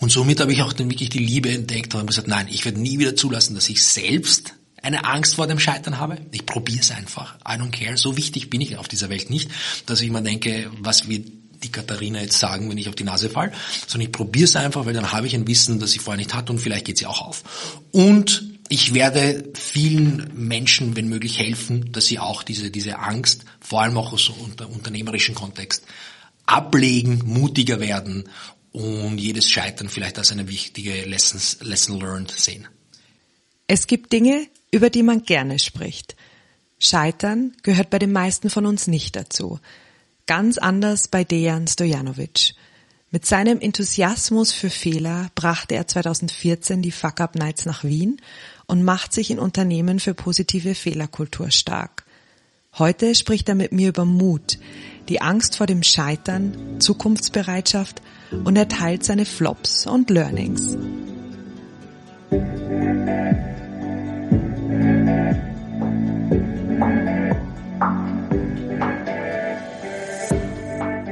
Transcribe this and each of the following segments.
Und somit habe ich auch dann wirklich die Liebe entdeckt und habe gesagt, nein, ich werde nie wieder zulassen, dass ich selbst eine Angst vor dem Scheitern habe. Ich probiere es einfach. I don't care. So wichtig bin ich auf dieser Welt nicht, dass ich mir denke, was wird die Katharina jetzt sagen, wenn ich auf die Nase fall, sondern ich probiere es einfach, weil dann habe ich ein Wissen, das ich vorher nicht hatte und vielleicht geht sie auch auf. Und ich werde vielen Menschen, wenn möglich, helfen, dass sie auch diese, diese Angst, vor allem auch aus unter, unternehmerischen Kontext, ablegen, mutiger werden und jedes Scheitern vielleicht als eine wichtige Lessons, Lesson learned sehen. Es gibt Dinge, über die man gerne spricht. Scheitern gehört bei den meisten von uns nicht dazu. Ganz anders bei Dejan Stojanovic. Mit seinem Enthusiasmus für Fehler brachte er 2014 die Fuck Up Nights nach Wien und macht sich in Unternehmen für positive Fehlerkultur stark. Heute spricht er mit mir über Mut, die Angst vor dem Scheitern, Zukunftsbereitschaft und er teilt seine Flops und Learnings.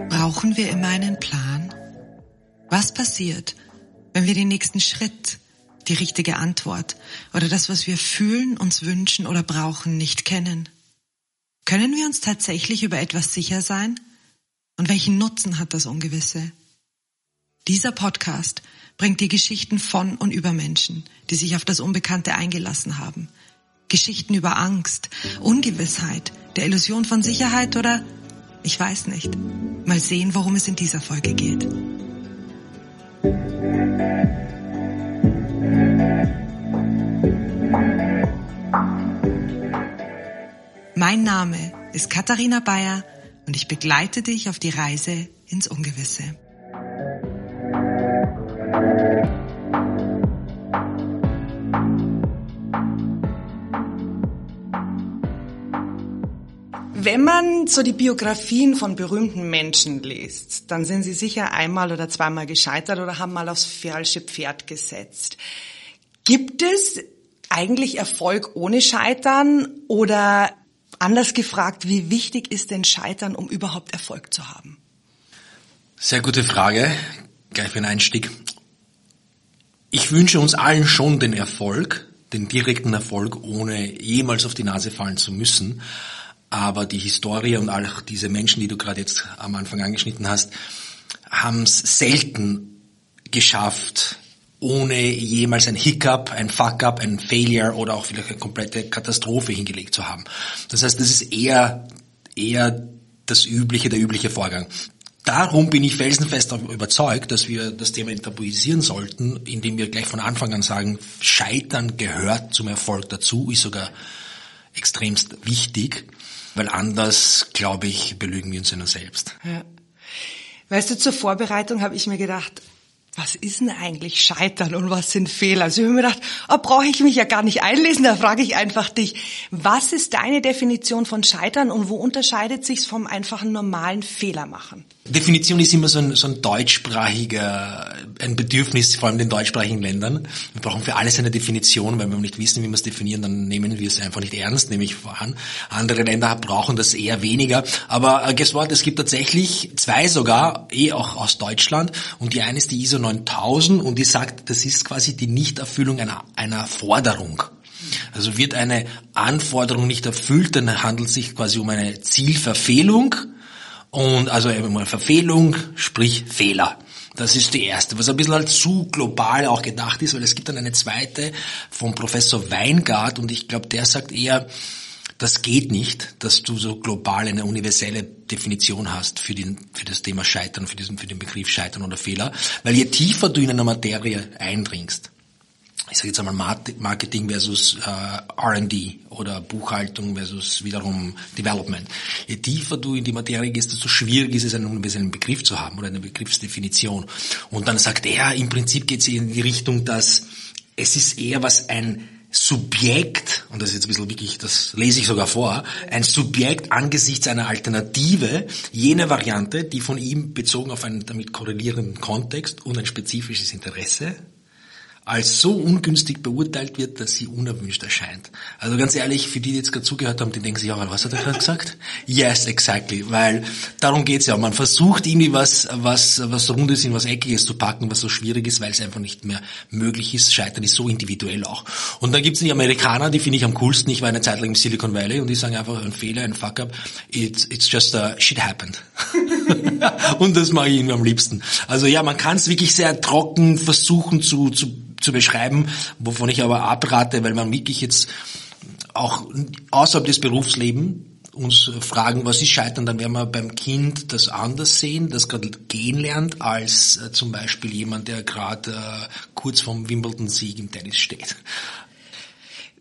Brauchen wir immer einen Plan? Was passiert, wenn wir den nächsten Schritt, die richtige Antwort oder das, was wir fühlen, uns wünschen oder brauchen, nicht kennen? Können wir uns tatsächlich über etwas sicher sein? Und welchen Nutzen hat das Ungewisse? Dieser Podcast bringt dir Geschichten von und über Menschen, die sich auf das Unbekannte eingelassen haben. Geschichten über Angst, Ungewissheit, der Illusion von Sicherheit oder ich weiß nicht. Mal sehen, worum es in dieser Folge geht. Mein Name ist Katharina Bayer und ich begleite dich auf die Reise ins Ungewisse. Wenn man so die Biografien von berühmten Menschen liest, dann sind sie sicher einmal oder zweimal gescheitert oder haben mal aufs falsche Pferd gesetzt. Gibt es eigentlich Erfolg ohne Scheitern oder Anders gefragt, wie wichtig ist denn Scheitern, um überhaupt Erfolg zu haben? Sehr gute Frage. Gleich für einen Einstieg. Ich wünsche uns allen schon den Erfolg, den direkten Erfolg, ohne jemals auf die Nase fallen zu müssen. Aber die Historie und auch diese Menschen, die du gerade jetzt am Anfang angeschnitten hast, haben es selten geschafft, ohne jemals ein Hiccup, ein Fuck-up, ein Failure oder auch vielleicht eine komplette Katastrophe hingelegt zu haben. Das heißt, das ist eher, eher das übliche, der übliche Vorgang. Darum bin ich felsenfest überzeugt, dass wir das Thema enttabuisieren sollten, indem wir gleich von Anfang an sagen, Scheitern gehört zum Erfolg dazu, ist sogar extremst wichtig, weil anders, glaube ich, belügen wir uns ja nur selbst. Ja. Weißt du, zur Vorbereitung habe ich mir gedacht, was ist denn eigentlich Scheitern und was sind Fehler? Also ich habe mir gedacht, oh, brauche ich mich ja gar nicht einlesen, da frage ich einfach dich, was ist deine Definition von Scheitern und wo unterscheidet sich's vom einfachen normalen Fehler machen? Definition ist immer so ein, so ein deutschsprachiger, ein Bedürfnis, vor allem den deutschsprachigen Ländern. Wir brauchen für alles eine Definition, weil wir nicht wissen, wie wir es definieren, dann nehmen wir es einfach nicht ernst, nehme ich an. Andere Länder brauchen das eher weniger. Aber äh, guess what, es gibt tatsächlich zwei sogar, eh auch aus Deutschland. Und die eine ist die ISO 9000 und die sagt, das ist quasi die Nichterfüllung einer, einer Forderung. Also wird eine Anforderung nicht erfüllt, dann handelt es sich quasi um eine Zielverfehlung und also eine Verfehlung, sprich Fehler. Das ist die erste, was ein bisschen halt zu global auch gedacht ist, weil es gibt dann eine zweite vom Professor Weingart und ich glaube, der sagt eher, das geht nicht, dass du so global eine universelle Definition hast für, den, für das Thema Scheitern, für, diesen, für den Begriff Scheitern oder Fehler, weil je tiefer du in eine Materie eindringst, ich sage jetzt einmal Marketing versus äh, R&D oder Buchhaltung versus wiederum Development. Je tiefer du in die Materie gehst, desto schwierig ist es, einen universellen Begriff zu haben oder eine Begriffsdefinition. Und dann sagt er, im Prinzip geht es in die Richtung, dass es ist eher was ein Subjekt, und das ist jetzt ein bisschen wirklich, das lese ich sogar vor, ein Subjekt angesichts einer Alternative, jene Variante, die von ihm bezogen auf einen damit korrelierenden Kontext und ein spezifisches Interesse als so ungünstig beurteilt wird, dass sie unerwünscht erscheint. Also ganz ehrlich, für die, die jetzt gerade zugehört haben, die denken sich auch, was hat er gerade gesagt? Yes, exactly, weil darum geht's ja. Man versucht irgendwie was, was, was Rundes in was Eckiges zu packen, was so schwierig ist, weil es einfach nicht mehr möglich ist. Scheitern ist so individuell auch. Und dann gibt's die Amerikaner, die finde ich am coolsten. Ich war eine Zeit lang im Silicon Valley und die sagen einfach, ein Fehler, ein Fuck-up, it's, it's just a shit happened. und das mache ich irgendwie am liebsten. Also ja, man kann es wirklich sehr trocken versuchen zu, zu zu beschreiben, wovon ich aber abrate, weil man wirklich jetzt auch außerhalb des Berufslebens uns fragen, was ist Scheitern, dann werden wir beim Kind das anders sehen, das gerade gehen lernt, als äh, zum Beispiel jemand, der gerade äh, kurz vom Wimbledon-Sieg im Tennis steht.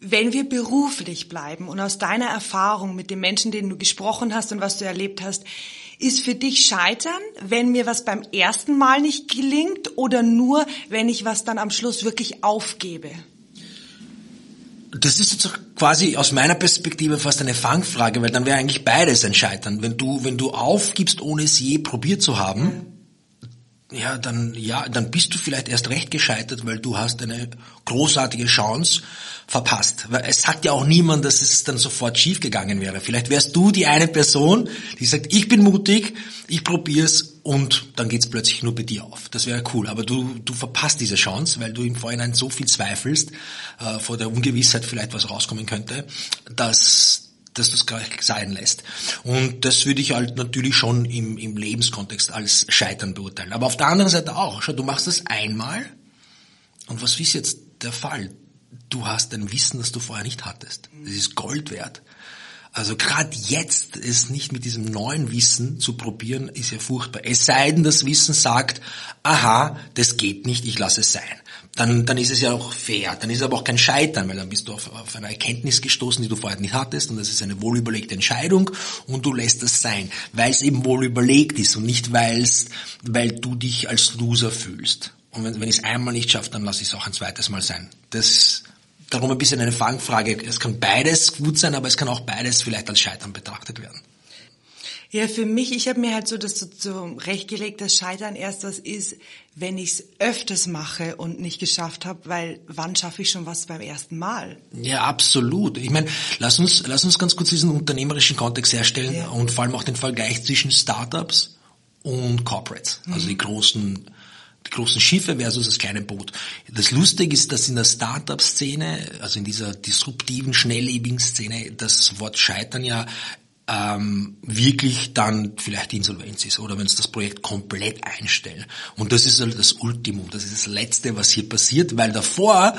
Wenn wir beruflich bleiben und aus deiner Erfahrung mit den Menschen, denen du gesprochen hast und was du erlebt hast, ist für dich Scheitern, wenn mir was beim ersten Mal nicht gelingt oder nur, wenn ich was dann am Schluss wirklich aufgebe? Das ist jetzt quasi aus meiner Perspektive fast eine Fangfrage, weil dann wäre eigentlich beides ein Scheitern. Wenn du, wenn du aufgibst, ohne es je probiert zu haben, ja, dann, ja, dann bist du vielleicht erst recht gescheitert, weil du hast eine großartige Chance verpasst. Weil es sagt ja auch niemand, dass es dann sofort schiefgegangen wäre. Vielleicht wärst du die eine Person, die sagt, ich bin mutig, ich probier's und dann geht's plötzlich nur bei dir auf. Das wäre cool. Aber du, du verpasst diese Chance, weil du im Vorhinein so viel zweifelst, äh, vor der Ungewissheit vielleicht was rauskommen könnte, dass dass gleich sein lässt. Und das würde ich halt natürlich schon im, im Lebenskontext als Scheitern beurteilen. Aber auf der anderen Seite auch. Schau, du machst das einmal und was ist jetzt der Fall? Du hast ein Wissen, das du vorher nicht hattest. Das ist Gold wert. Also gerade jetzt es nicht mit diesem neuen Wissen zu probieren, ist ja furchtbar. Es sei denn, das Wissen sagt, aha, das geht nicht, ich lasse es sein dann, dann ist es ja auch fair. Dann ist es aber auch kein Scheitern, weil dann bist du auf, auf eine Erkenntnis gestoßen, die du vorher nicht hattest und das ist eine wohlüberlegte Entscheidung und du lässt es sein, weil es eben wohl überlegt ist und nicht weil's, weil du dich als Loser fühlst. Und wenn, wenn ich es einmal nicht schaffe, dann lasse ich es auch ein zweites Mal sein. Das darum ein bisschen eine Fangfrage. Es kann beides gut sein, aber es kann auch beides vielleicht als Scheitern betrachtet werden. Ja, für mich, ich habe mir halt so das so zurechtgelegt, dass Scheitern erst was ist, wenn ich es öfters mache und nicht geschafft habe, weil wann schaffe ich schon was beim ersten Mal? Ja, absolut. Ich meine, lass uns, lass uns ganz kurz diesen unternehmerischen Kontext herstellen ja. und vor allem auch den Vergleich zwischen Startups und Corporates, also mhm. die großen die großen Schiffe versus das kleine Boot. Das Lustige ist, dass in der Startup-Szene, also in dieser disruptiven, schnelllebigen Szene, das Wort Scheitern ja ähm, wirklich dann vielleicht Insolvenz ist oder wenn es das Projekt komplett einstellen. Und das ist halt das Ultimum, das ist das Letzte, was hier passiert, weil davor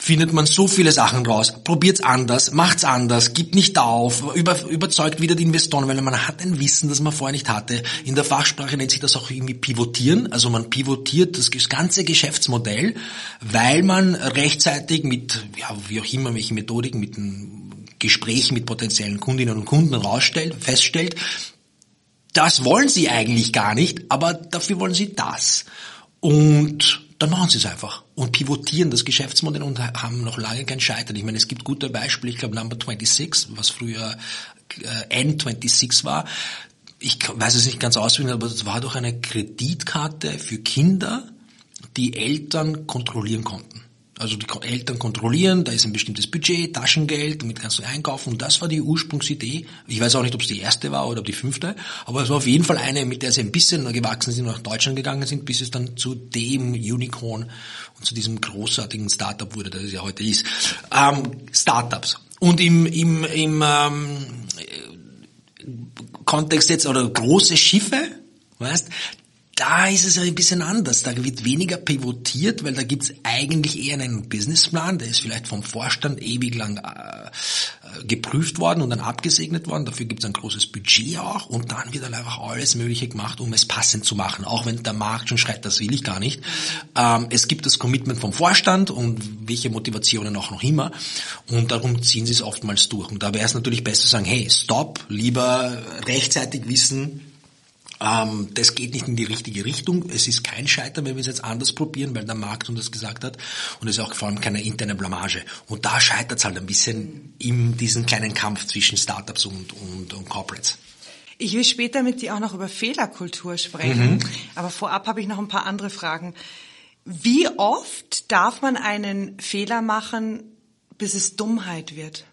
findet man so viele Sachen raus, probiert's anders, macht's anders, gibt nicht auf, über, überzeugt wieder die Investoren, weil man hat ein Wissen, das man vorher nicht hatte. In der Fachsprache nennt sich das auch irgendwie pivotieren, also man pivotiert das ganze Geschäftsmodell, weil man rechtzeitig mit, ja, wie auch immer, welche Methodiken, mit einem Gesprächen mit potenziellen Kundinnen und Kunden rausstellt, feststellt, das wollen sie eigentlich gar nicht, aber dafür wollen sie das. Und dann machen sie es einfach und pivotieren das Geschäftsmodell und haben noch lange kein Scheitern. Ich meine, es gibt gute Beispiele, ich glaube Number 26, was früher äh, N26 war. Ich weiß es nicht ganz auswendig, aber es war doch eine Kreditkarte für Kinder, die Eltern kontrollieren konnten. Also die Eltern kontrollieren, da ist ein bestimmtes Budget, Taschengeld, damit kannst du einkaufen. Und das war die Ursprungsidee. Ich weiß auch nicht, ob es die erste war oder die fünfte, aber es war auf jeden Fall eine, mit der sie ein bisschen gewachsen sind und nach Deutschland gegangen sind, bis es dann zu dem Unicorn und zu diesem großartigen Startup wurde, das es ja heute ist. Ähm, Startups. Und im, im, im ähm, Kontext jetzt, oder große Schiffe, weißt, da ist es ein bisschen anders. Da wird weniger pivotiert, weil da gibt's eigentlich eher einen Businessplan, der ist vielleicht vom Vorstand ewig lang äh, geprüft worden und dann abgesegnet worden. Dafür gibt's ein großes Budget auch und dann wird dann einfach alles Mögliche gemacht, um es passend zu machen. Auch wenn der Markt schon schreit, das will ich gar nicht. Ähm, es gibt das Commitment vom Vorstand und welche Motivationen auch noch immer und darum ziehen sie es oftmals durch. Und da wäre es natürlich besser zu sagen, hey, stopp, lieber rechtzeitig wissen, ähm, das geht nicht in die richtige Richtung. Es ist kein Scheitern, wenn wir es jetzt anders probieren, weil der Markt uns das gesagt hat. Und es ist auch vor allem keine interne Blamage. Und da scheitert es halt ein bisschen in diesem kleinen Kampf zwischen Startups und, und, und Corporates. Ich will später mit dir auch noch über Fehlerkultur sprechen. Mhm. Aber vorab habe ich noch ein paar andere Fragen. Wie oft darf man einen Fehler machen, bis es Dummheit wird?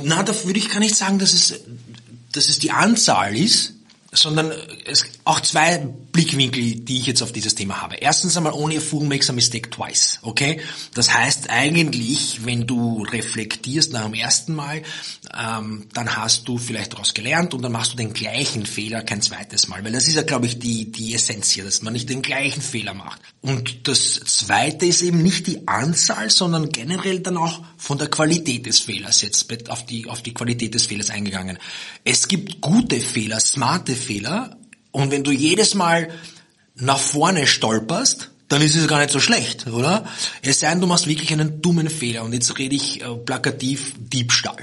Na, da würde ich gar nicht sagen, dass es, dass es die Anzahl ist, sondern es auch zwei Blickwinkel, die ich jetzt auf dieses Thema habe. Erstens einmal, only a fool makes a mistake twice, okay? Das heißt eigentlich, wenn du reflektierst nach dem ersten Mal, ähm, dann hast du vielleicht daraus gelernt und dann machst du den gleichen Fehler kein zweites Mal, weil das ist ja, glaube ich, die, die Essenz hier, dass man nicht den gleichen Fehler macht. Und das zweite ist eben nicht die Anzahl, sondern generell dann auch von der Qualität des Fehlers jetzt auf die, auf die Qualität des Fehlers eingegangen. Es gibt gute Fehler, smarte Fehler und wenn du jedes Mal nach vorne stolperst, dann ist es gar nicht so schlecht, oder? Es sei denn, du machst wirklich einen dummen Fehler und jetzt rede ich äh, plakativ Diebstahl.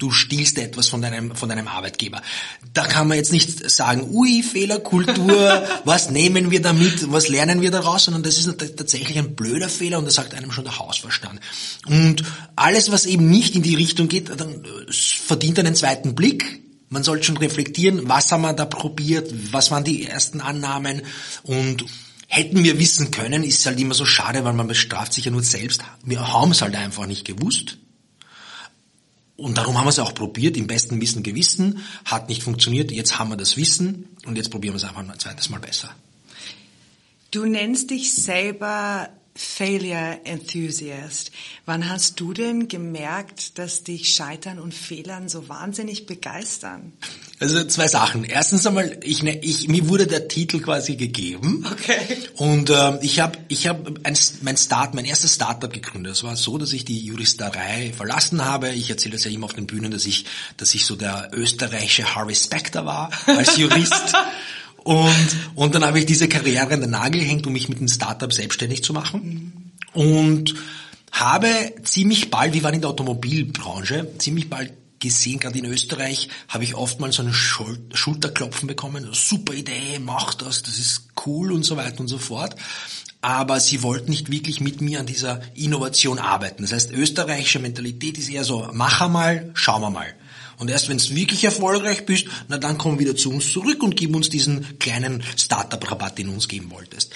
Du stiehlst etwas von deinem, von deinem Arbeitgeber. Da kann man jetzt nicht sagen, ui, Fehlerkultur, was nehmen wir damit, was lernen wir daraus, sondern das ist tatsächlich ein blöder Fehler und das sagt einem schon der Hausverstand. Und alles, was eben nicht in die Richtung geht, dann äh, verdient einen zweiten Blick, man sollte schon reflektieren, was haben wir da probiert, was waren die ersten Annahmen und hätten wir wissen können, ist halt immer so schade, weil man bestraft sich ja nur selbst. Wir haben es halt einfach nicht gewusst. Und darum haben wir es auch probiert, im besten Wissen Gewissen, hat nicht funktioniert, jetzt haben wir das Wissen und jetzt probieren wir es einfach ein zweites Mal besser. Du nennst dich selber Failure Enthusiast. Wann hast du denn gemerkt, dass dich Scheitern und Fehlern so wahnsinnig begeistern? Also zwei Sachen. Erstens einmal, ich, ne, ich, mir wurde der Titel quasi gegeben. Okay. Und äh, ich habe ich hab ein, mein Start, mein erstes Startup gegründet. Es war so, dass ich die Juristerei verlassen habe. Ich erzähle das ja immer auf den Bühnen, dass ich, dass ich so der österreichische Harvey Specter war als Jurist. Und, und dann habe ich diese Karriere an den Nagel gehängt, um mich mit einem Startup selbstständig zu machen. Und habe ziemlich bald, wir waren in der Automobilbranche, ziemlich bald gesehen, gerade in Österreich, habe ich oftmals so einen Schul Schulterklopfen bekommen. Super Idee, mach das, das ist cool und so weiter und so fort. Aber sie wollten nicht wirklich mit mir an dieser Innovation arbeiten. Das heißt, österreichische Mentalität ist eher so, mach einmal, schauen wir mal. Und erst wenn du wirklich erfolgreich bist, na dann komm wieder zu uns zurück und gib uns diesen kleinen Startup-Rabatt, den du uns geben wolltest.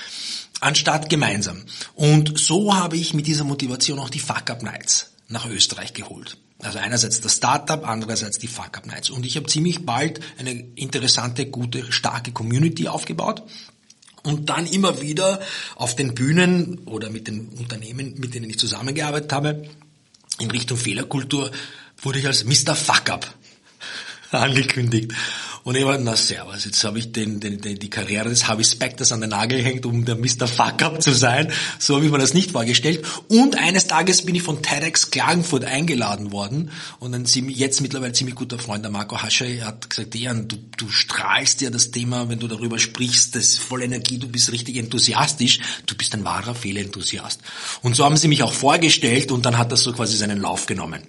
Anstatt gemeinsam. Und so habe ich mit dieser Motivation auch die Fuck-Up Nights nach Österreich geholt. Also einerseits das Startup, andererseits die Fuck-Up Nights. Und ich habe ziemlich bald eine interessante, gute, starke Community aufgebaut und dann immer wieder auf den Bühnen oder mit den Unternehmen, mit denen ich zusammengearbeitet habe, in Richtung Fehlerkultur wurde ich als Mr. Fuck-Up angekündigt. Und ich war, na servus, jetzt habe ich den, den, den, die Karriere des Harvey Specters an den Nagel gehängt, um der Mr. Fuck-Up zu sein. So habe ich mir das nicht vorgestellt. Und eines Tages bin ich von TEDx Klagenfurt eingeladen worden. Und ein jetzt mittlerweile ziemlich guter Freund, der Marco Hasche, hat gesagt, Jan, du, du strahlst ja das Thema, wenn du darüber sprichst, das ist voll Energie, du bist richtig enthusiastisch. Du bist ein wahrer Fehlenthusiast. Und so haben sie mich auch vorgestellt und dann hat das so quasi seinen Lauf genommen.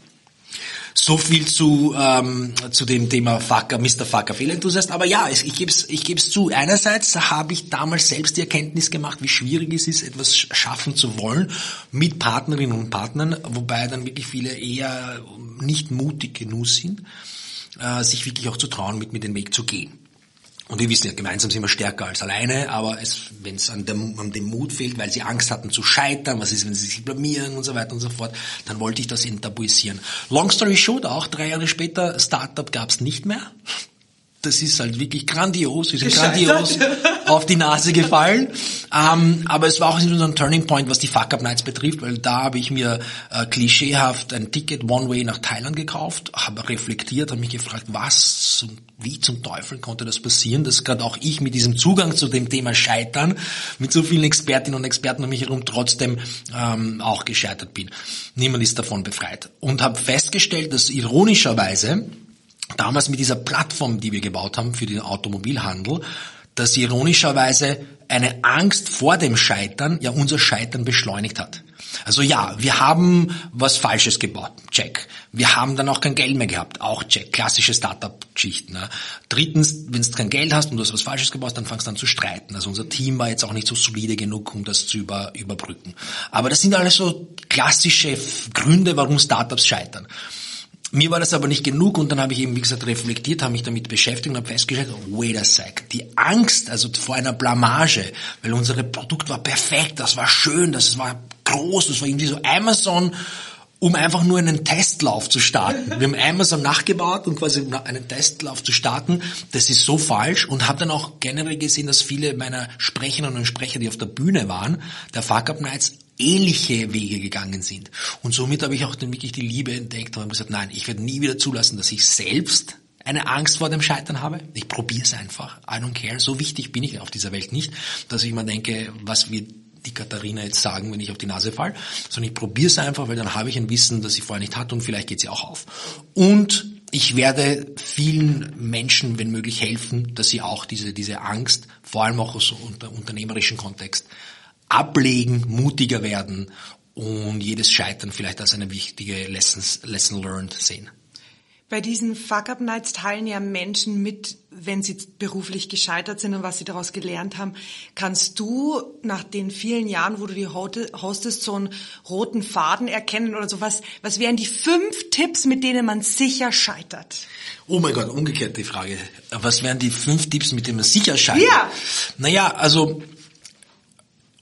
So viel zu, ähm, zu dem Thema Fucker, Mr. Fucker Fehlenthusiast. Aber ja, ich gebe es ich geb's zu. Einerseits habe ich damals selbst die Erkenntnis gemacht, wie schwierig es ist, etwas schaffen zu wollen mit Partnerinnen und Partnern, wobei dann wirklich viele eher nicht mutig genug sind, äh, sich wirklich auch zu trauen, mit mir den Weg zu gehen. Und wir wissen ja, gemeinsam sind wir stärker als alleine, aber wenn es an dem, an dem Mut fehlt, weil sie Angst hatten zu scheitern, was ist, wenn sie sich blamieren und so weiter und so fort, dann wollte ich das enttabuisieren. Long story short, auch drei Jahre später, Startup gab es nicht mehr das ist halt wirklich grandios, wir sind grandios auf die Nase gefallen. Ähm, aber es war auch so ein Turning Point, was die Fuck-Up Nights betrifft, weil da habe ich mir äh, klischeehaft ein Ticket One-Way nach Thailand gekauft, habe reflektiert, habe mich gefragt, was, wie zum Teufel konnte das passieren, dass gerade auch ich mit diesem Zugang zu dem Thema Scheitern, mit so vielen Expertinnen und Experten um mich herum trotzdem ähm, auch gescheitert bin. Niemand ist davon befreit. Und habe festgestellt, dass ironischerweise damals mit dieser Plattform, die wir gebaut haben für den Automobilhandel, dass ironischerweise eine Angst vor dem Scheitern ja unser Scheitern beschleunigt hat. Also ja, wir haben was Falsches gebaut, check. Wir haben dann auch kein Geld mehr gehabt, auch check. Klassische Startup-Geschichten. Ne? Drittens, wenn du kein Geld hast und du hast was Falsches gebaut, dann fangst du an zu streiten. Also unser Team war jetzt auch nicht so solide genug, um das zu über, überbrücken. Aber das sind alles so klassische Gründe, warum Startups scheitern. Mir war das aber nicht genug und dann habe ich eben, wie gesagt, reflektiert, habe mich damit beschäftigt und habe festgestellt, wait a sec, die Angst, also vor einer Blamage, weil unser Produkt war perfekt, das war schön, das war groß, das war irgendwie so Amazon, um einfach nur einen Testlauf zu starten. Wir haben Amazon nachgebaut und quasi einen Testlauf zu starten, das ist so falsch und habe dann auch generell gesehen, dass viele meiner Sprecherinnen und Sprecher, die auf der Bühne waren, der Fuck Up Nights, ähnliche Wege gegangen sind. Und somit habe ich auch dann wirklich die Liebe entdeckt und habe gesagt, nein, ich werde nie wieder zulassen, dass ich selbst eine Angst vor dem Scheitern habe. Ich probiere es einfach. I don't care. So wichtig bin ich auf dieser Welt nicht, dass ich mir denke, was wird die Katharina jetzt sagen, wenn ich auf die Nase fall, sondern ich probiere es einfach, weil dann habe ich ein Wissen, das ich vorher nicht hatte und vielleicht geht sie auch auf. Und ich werde vielen Menschen, wenn möglich, helfen, dass sie auch diese, diese Angst, vor allem auch aus unter unternehmerischen Kontext, ablegen, mutiger werden und jedes Scheitern vielleicht als eine wichtige Lessons, Lesson learned sehen. Bei diesen Fuck-Up-Nights teilen ja Menschen mit, wenn sie beruflich gescheitert sind und was sie daraus gelernt haben. Kannst du nach den vielen Jahren, wo du die hostest, so einen roten Faden erkennen oder sowas? Was wären die fünf Tipps, mit denen man sicher scheitert? Oh mein Gott, umgekehrt die Frage. Was wären die fünf Tipps, mit denen man sicher scheitert? Ja. Naja, also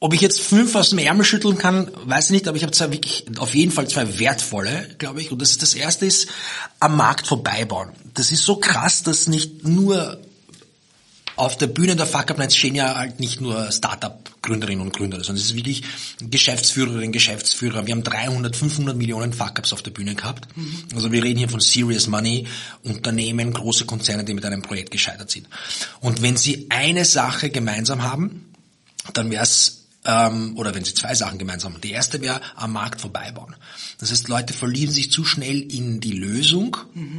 ob ich jetzt fünf aus dem Ärmel schütteln kann, weiß ich nicht, aber ich habe zwei wirklich, auf jeden Fall zwei wertvolle, glaube ich. Und das, ist das erste ist, am Markt vorbeibauen. Das ist so krass, dass nicht nur auf der Bühne der Fuck Up Nights stehen ja halt nicht nur Startup-Gründerinnen und Gründer, sondern es ist wirklich Geschäftsführerinnen, Geschäftsführer. Wir haben 300, 500 Millionen Fuck Ups auf der Bühne gehabt. Also wir reden hier von Serious Money, Unternehmen, große Konzerne, die mit einem Projekt gescheitert sind. Und wenn sie eine Sache gemeinsam haben, dann wäre es ähm, oder wenn sie zwei Sachen gemeinsam haben. Die erste wäre am Markt vorbeibauen. Das heißt, Leute verlieren sich zu schnell in die Lösung mhm.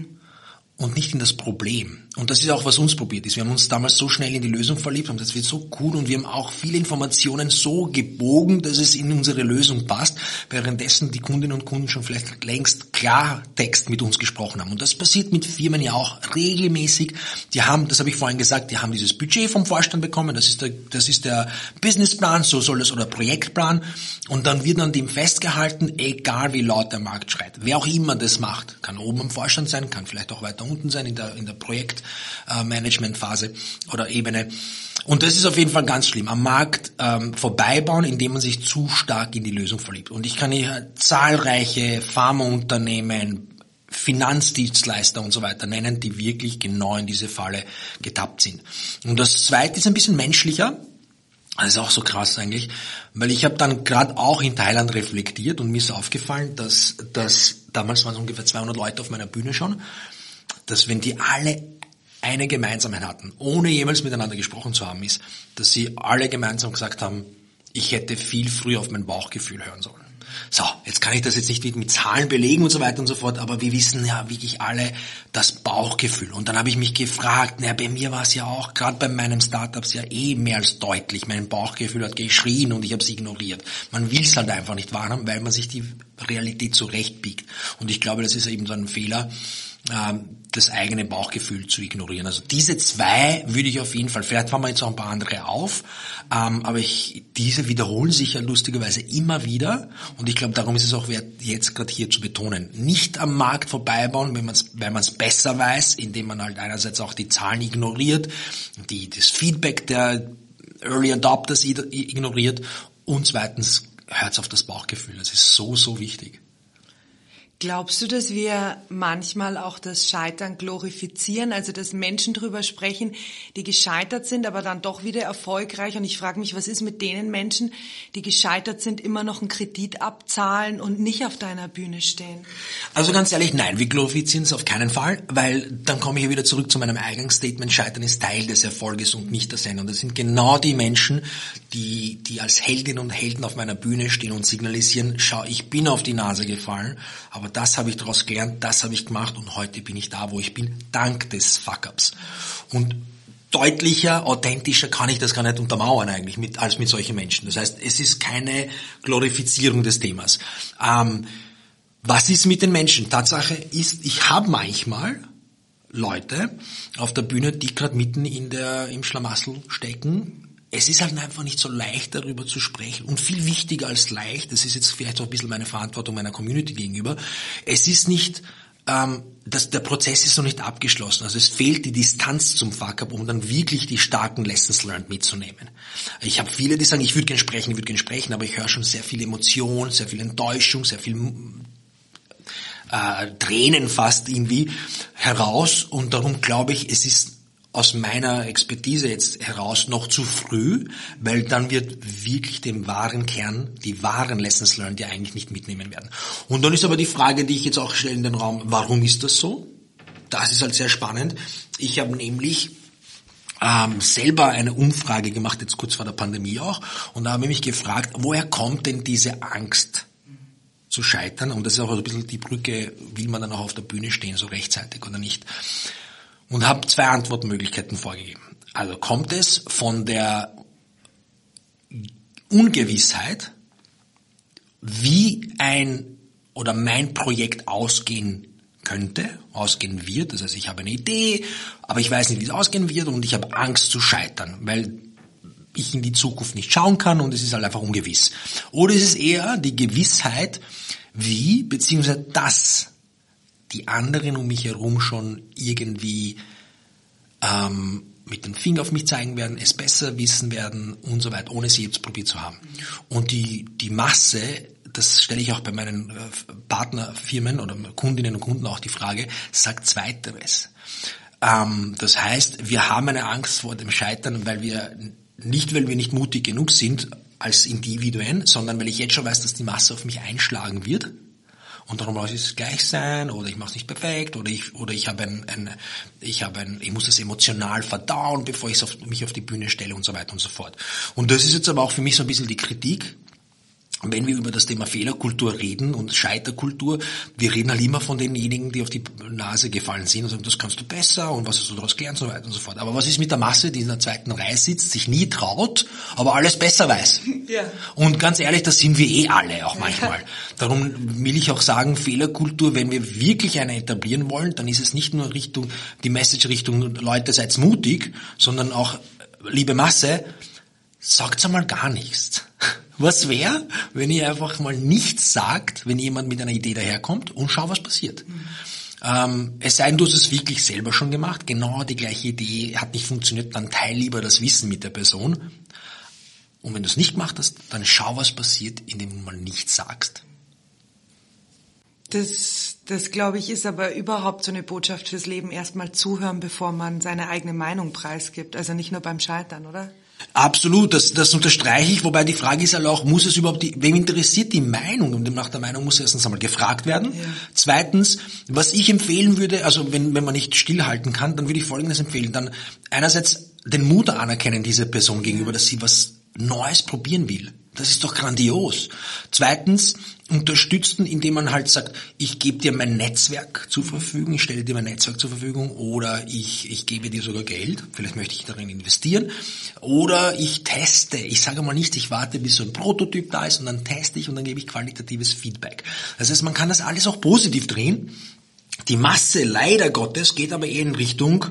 Und nicht in das Problem. Und das ist auch, was uns probiert ist. Wir haben uns damals so schnell in die Lösung verliebt und das wird so cool und wir haben auch viele Informationen so gebogen, dass es in unsere Lösung passt, währenddessen die Kundinnen und Kunden schon vielleicht längst Klartext mit uns gesprochen haben. Und das passiert mit Firmen ja auch regelmäßig. Die haben, das habe ich vorhin gesagt, die haben dieses Budget vom Vorstand bekommen, das ist der, das ist der Businessplan, so soll es, oder Projektplan. Und dann wird an dem festgehalten, egal wie laut der Markt schreit. Wer auch immer das macht, kann oben im Vorstand sein, kann vielleicht auch weiter unten sein in der, in der Projekt äh, oder Ebene. Und das ist auf jeden Fall ganz schlimm. Am Markt ähm, vorbeibauen, indem man sich zu stark in die Lösung verliebt. Und ich kann hier zahlreiche Pharmaunternehmen, Finanzdienstleister und so weiter nennen, die wirklich genau in diese Falle getappt sind. Und das Zweite ist ein bisschen menschlicher. Das ist auch so krass eigentlich, weil ich habe dann gerade auch in Thailand reflektiert und mir ist aufgefallen, dass, dass damals waren es ungefähr 200 Leute auf meiner Bühne schon, dass wenn die alle eine Gemeinsamkeit hatten, ohne jemals miteinander gesprochen zu haben, ist, dass sie alle gemeinsam gesagt haben, ich hätte viel früher auf mein Bauchgefühl hören sollen. So, jetzt kann ich das jetzt nicht mit Zahlen belegen und so weiter und so fort, aber wir wissen ja wirklich alle das Bauchgefühl. Und dann habe ich mich gefragt, naja, bei mir war es ja auch, gerade bei meinem Startups ja eh mehr als deutlich. Mein Bauchgefühl hat geschrien und ich habe es ignoriert. Man will es halt einfach nicht wahrhaben, weil man sich die Realität zurechtbiegt. Und ich glaube, das ist eben so ein Fehler, das eigene Bauchgefühl zu ignorieren. Also diese zwei würde ich auf jeden Fall, vielleicht fahren wir jetzt auch ein paar andere auf, ähm, aber ich, diese wiederholen sich ja lustigerweise immer wieder und ich glaube, darum ist es auch wert, jetzt gerade hier zu betonen. Nicht am Markt vorbeibauen, wenn man's, man es besser weiß, indem man halt einerseits auch die Zahlen ignoriert, die, das Feedback der Early Adopters ignoriert und zweitens hört auf das Bauchgefühl. Das ist so, so wichtig. Glaubst du, dass wir manchmal auch das Scheitern glorifizieren, also dass Menschen drüber sprechen, die gescheitert sind, aber dann doch wieder erfolgreich? Und ich frage mich, was ist mit denen Menschen, die gescheitert sind, immer noch einen Kredit abzahlen und nicht auf deiner Bühne stehen? Also ganz ehrlich, nein, wir glorifizieren es auf keinen Fall, weil dann komme ich wieder zurück zu meinem Eingangsstatement, Scheitern ist Teil des Erfolges und nicht der Sendung. Das sind genau die Menschen, die, die als Heldinnen und Helden auf meiner Bühne stehen und signalisieren, schau, ich bin auf die Nase gefallen, aber aber das habe ich daraus gelernt, das habe ich gemacht und heute bin ich da, wo ich bin, dank des Fuck-Ups. Und deutlicher, authentischer kann ich das gar nicht untermauern eigentlich mit, als mit solchen Menschen. Das heißt, es ist keine Glorifizierung des Themas. Ähm, was ist mit den Menschen? Tatsache ist, ich habe manchmal Leute auf der Bühne, die gerade mitten in der, im Schlamassel stecken, es ist halt einfach nicht so leicht, darüber zu sprechen. Und viel wichtiger als leicht, das ist jetzt vielleicht auch ein bisschen meine Verantwortung meiner Community gegenüber, es ist nicht ähm, das, der Prozess ist noch nicht abgeschlossen. Also es fehlt die Distanz zum Fuck-up, um dann wirklich die starken Lessons learned mitzunehmen. Ich habe viele, die sagen, ich würde gerne sprechen, ich würde gerne sprechen, aber ich höre schon sehr viel Emotion, sehr viel Enttäuschung, sehr viel äh, Tränen fast irgendwie heraus. Und darum glaube ich, es ist aus meiner Expertise jetzt heraus noch zu früh, weil dann wird wirklich den wahren Kern, die wahren Lessons learned, die eigentlich nicht mitnehmen werden. Und dann ist aber die Frage, die ich jetzt auch stelle in den Raum, warum ist das so? Das ist halt sehr spannend. Ich habe nämlich ähm, selber eine Umfrage gemacht, jetzt kurz vor der Pandemie auch, und da habe ich mich gefragt, woher kommt denn diese Angst zu scheitern? Und das ist auch ein bisschen die Brücke, will man dann auch auf der Bühne stehen, so rechtzeitig oder nicht? Und habe zwei Antwortmöglichkeiten vorgegeben. Also kommt es von der Ungewissheit, wie ein oder mein Projekt ausgehen könnte, ausgehen wird. Das heißt, ich habe eine Idee, aber ich weiß nicht, wie es ausgehen wird und ich habe Angst zu scheitern, weil ich in die Zukunft nicht schauen kann und es ist halt einfach ungewiss. Oder ist es eher die Gewissheit, wie, beziehungsweise das die anderen um mich herum schon irgendwie ähm, mit dem Finger auf mich zeigen werden, es besser wissen werden und so weiter, ohne sie jetzt probiert zu haben. Und die, die Masse, das stelle ich auch bei meinen äh, Partnerfirmen oder Kundinnen und Kunden auch die Frage, sagt Zweiteres. Ähm, das heißt, wir haben eine Angst vor dem Scheitern, weil wir nicht, weil wir nicht mutig genug sind als Individuen, sondern weil ich jetzt schon weiß, dass die Masse auf mich einschlagen wird und darum muss es gleich sein oder ich mache es nicht perfekt oder ich oder ich habe ein, ein ich habe ein ich muss es emotional verdauen, bevor ich auf, mich auf die Bühne stelle und so weiter und so fort. Und das ist jetzt aber auch für mich so ein bisschen die Kritik, wenn wir über das Thema Fehlerkultur reden und Scheiterkultur, wir reden halt immer von denjenigen, die auf die Nase gefallen sind und sagen, das kannst du besser und was hast du daraus gelernt und so weiter und so fort. Aber was ist mit der Masse, die in der zweiten Reihe sitzt, sich nie traut, aber alles besser weiß? Ja. Und ganz ehrlich, das sind wir eh alle auch manchmal. Darum will ich auch sagen, Fehlerkultur, wenn wir wirklich eine etablieren wollen, dann ist es nicht nur Richtung, die Message Richtung Leute, seid mutig, sondern auch, liebe Masse, sagt einmal gar nichts. Was wäre, wenn ihr einfach mal nichts sagt, wenn jemand mit einer Idee daherkommt und schau, was passiert. Ähm, es sei denn, du hast es wirklich selber schon gemacht, genau die gleiche Idee hat nicht funktioniert, dann teil lieber das Wissen mit der Person. Und wenn du es nicht gemacht hast, dann schau, was passiert, indem du mal nichts sagst. Das, das glaube ich, ist aber überhaupt so eine Botschaft fürs Leben. Erstmal zuhören, bevor man seine eigene Meinung preisgibt. Also nicht nur beim Scheitern, oder? Absolut, das, das unterstreiche ich, wobei die Frage ist halt auch, muss es überhaupt, die, wem interessiert die Meinung? Und nach der Meinung muss erstens einmal gefragt werden. Ja. Zweitens, was ich empfehlen würde, also wenn, wenn man nicht stillhalten kann, dann würde ich Folgendes empfehlen. Dann einerseits den Mut anerkennen dieser Person gegenüber, dass sie was Neues probieren will. Das ist doch grandios. Zweitens, unterstützen, indem man halt sagt, ich gebe dir mein Netzwerk zur Verfügung, ich stelle dir mein Netzwerk zur Verfügung oder ich, ich gebe dir sogar Geld, vielleicht möchte ich darin investieren oder ich teste, ich sage mal nicht, ich warte bis so ein Prototyp da ist und dann teste ich und dann gebe ich qualitatives Feedback. Das heißt, man kann das alles auch positiv drehen. Die Masse, leider Gottes, geht aber eher in Richtung,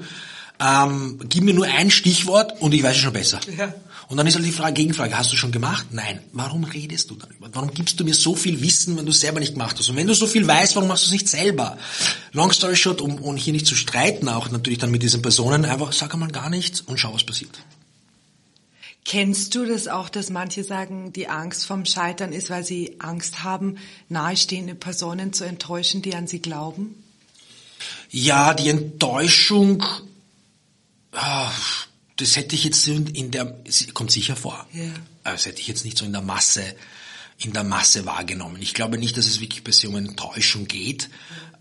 ähm, gib mir nur ein Stichwort und ich weiß es schon besser. Ja. Und dann ist halt die Frage, Gegenfrage, hast du schon gemacht? Nein. Warum redest du darüber? Warum gibst du mir so viel Wissen, wenn du es selber nicht gemacht hast? Und wenn du so viel weißt, warum machst du es nicht selber? Long story short, um, um hier nicht zu streiten, auch natürlich dann mit diesen Personen, einfach sag einmal gar nichts und schau, was passiert. Kennst du das auch, dass manche sagen, die Angst vom Scheitern ist, weil sie Angst haben, nahestehende Personen zu enttäuschen, die an sie glauben? Ja, die Enttäuschung, oh, das hätte ich jetzt in der, kommt sicher vor. Ja. Das hätte ich jetzt nicht so in der Masse, in der Masse wahrgenommen. Ich glaube nicht, dass es wirklich bei sich um Enttäuschung geht,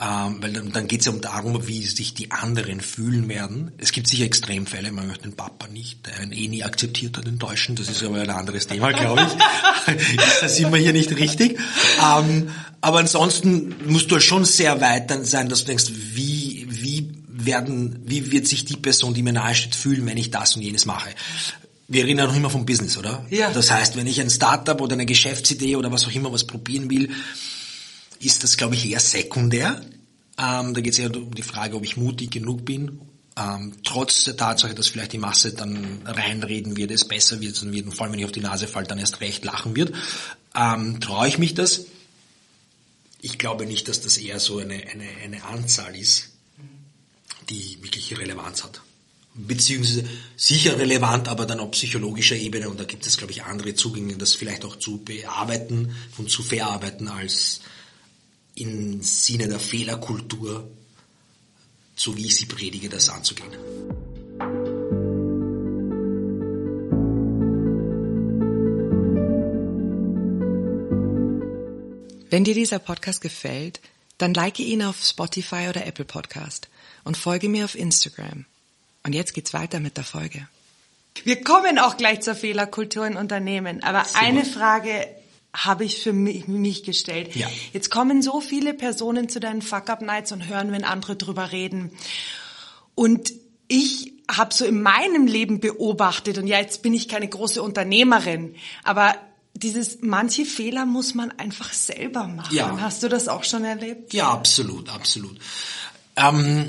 ähm, weil dann, dann geht es ja um darum, wie sich die anderen fühlen werden. Es gibt sicher Extremfälle, man möchte den Papa nicht, der ihn eh nie akzeptiert hat, enttäuschen. Das ist aber ein anderes Thema, glaube ich. da sind wir hier nicht richtig. Ähm, aber ansonsten musst du schon sehr weit dann sein, dass du denkst, wie werden, wie wird sich die Person, die mir nahesteht, fühlen, wenn ich das und jenes mache? Wir reden ja noch immer vom Business, oder? Ja. Das heißt, wenn ich ein Startup oder eine Geschäftsidee oder was auch immer was probieren will, ist das, glaube ich, eher sekundär. Ähm, da geht es eher um die Frage, ob ich mutig genug bin. Ähm, trotz der Tatsache, dass vielleicht die Masse dann reinreden wird, es besser wird, und vor allem wenn ich auf die Nase falle, dann erst recht lachen wird. Ähm, traue ich mich das? ich glaube nicht, dass das eher so eine, eine, eine Anzahl ist, die wirklich Relevanz hat. Beziehungsweise sicher relevant, aber dann auf psychologischer Ebene und da gibt es, glaube ich, andere Zugänge, das vielleicht auch zu bearbeiten und zu verarbeiten als im Sinne der Fehlerkultur, so wie ich sie predige, das anzugehen. Wenn dir dieser Podcast gefällt, dann like ihn auf Spotify oder Apple Podcast und folge mir auf Instagram. Und jetzt geht's weiter mit der Folge. Wir kommen auch gleich zur Fehlerkultur in Unternehmen. Aber Super. eine Frage habe ich für mich, mich gestellt. Ja. Jetzt kommen so viele Personen zu deinen Fuck-Up-Nights und hören, wenn andere drüber reden. Und ich habe so in meinem Leben beobachtet, und ja, jetzt bin ich keine große Unternehmerin, aber dieses manche Fehler muss man einfach selber machen. Ja. Hast du das auch schon erlebt? Ja, absolut, absolut. Ähm,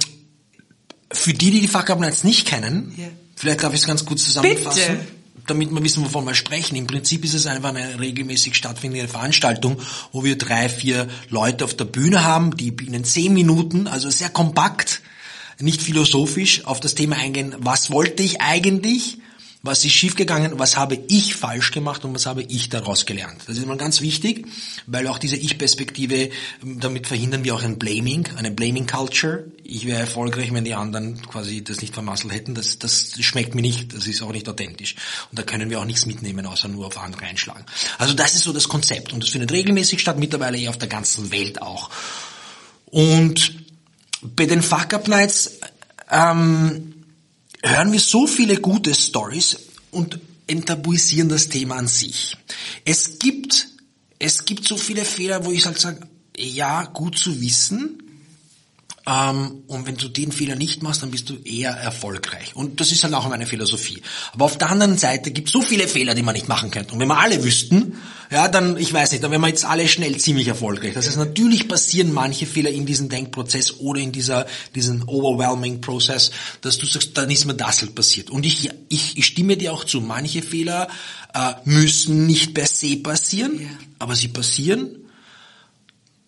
für die, die die Fachkabinetts nicht kennen, yeah. vielleicht darf ich es ganz kurz zusammenfassen. Bitte. Damit wir wissen, wovon wir sprechen. Im Prinzip ist es einfach eine regelmäßig stattfindende Veranstaltung, wo wir drei, vier Leute auf der Bühne haben, die in zehn Minuten, also sehr kompakt, nicht philosophisch, auf das Thema eingehen, was wollte ich eigentlich, was ist schiefgegangen, was habe ich falsch gemacht und was habe ich daraus gelernt. Das ist immer ganz wichtig, weil auch diese Ich-Perspektive, ähm, damit verhindern wir auch ein Blaming, eine Blaming-Culture. Ich wäre erfolgreich, wenn die anderen quasi das nicht vermasselt hätten. Das, das schmeckt mir nicht, das ist auch nicht authentisch. Und da können wir auch nichts mitnehmen, außer nur auf andere einschlagen. Also das ist so das Konzept und das findet regelmäßig statt, mittlerweile eher auf der ganzen Welt auch. Und bei den Fuck-Up-Nights ähm, hören wir so viele gute Stories und enttabuisieren das Thema an sich. Es gibt, es gibt so viele Fehler, wo ich halt sage, ja, gut zu wissen, und wenn du den Fehler nicht machst, dann bist du eher erfolgreich. Und das ist halt auch meine Philosophie. Aber auf der anderen Seite gibt es so viele Fehler, die man nicht machen könnte. Und wenn wir alle wüssten, ja, dann, ich weiß nicht, dann wären wir jetzt alle schnell ziemlich erfolgreich. Das heißt, natürlich passieren manche Fehler in diesem Denkprozess oder in dieser, diesen overwhelming Prozess, dass du sagst, dann ist mir das halt passiert. Und ich, ich, ich stimme dir auch zu, manche Fehler äh, müssen nicht per se passieren, ja. aber sie passieren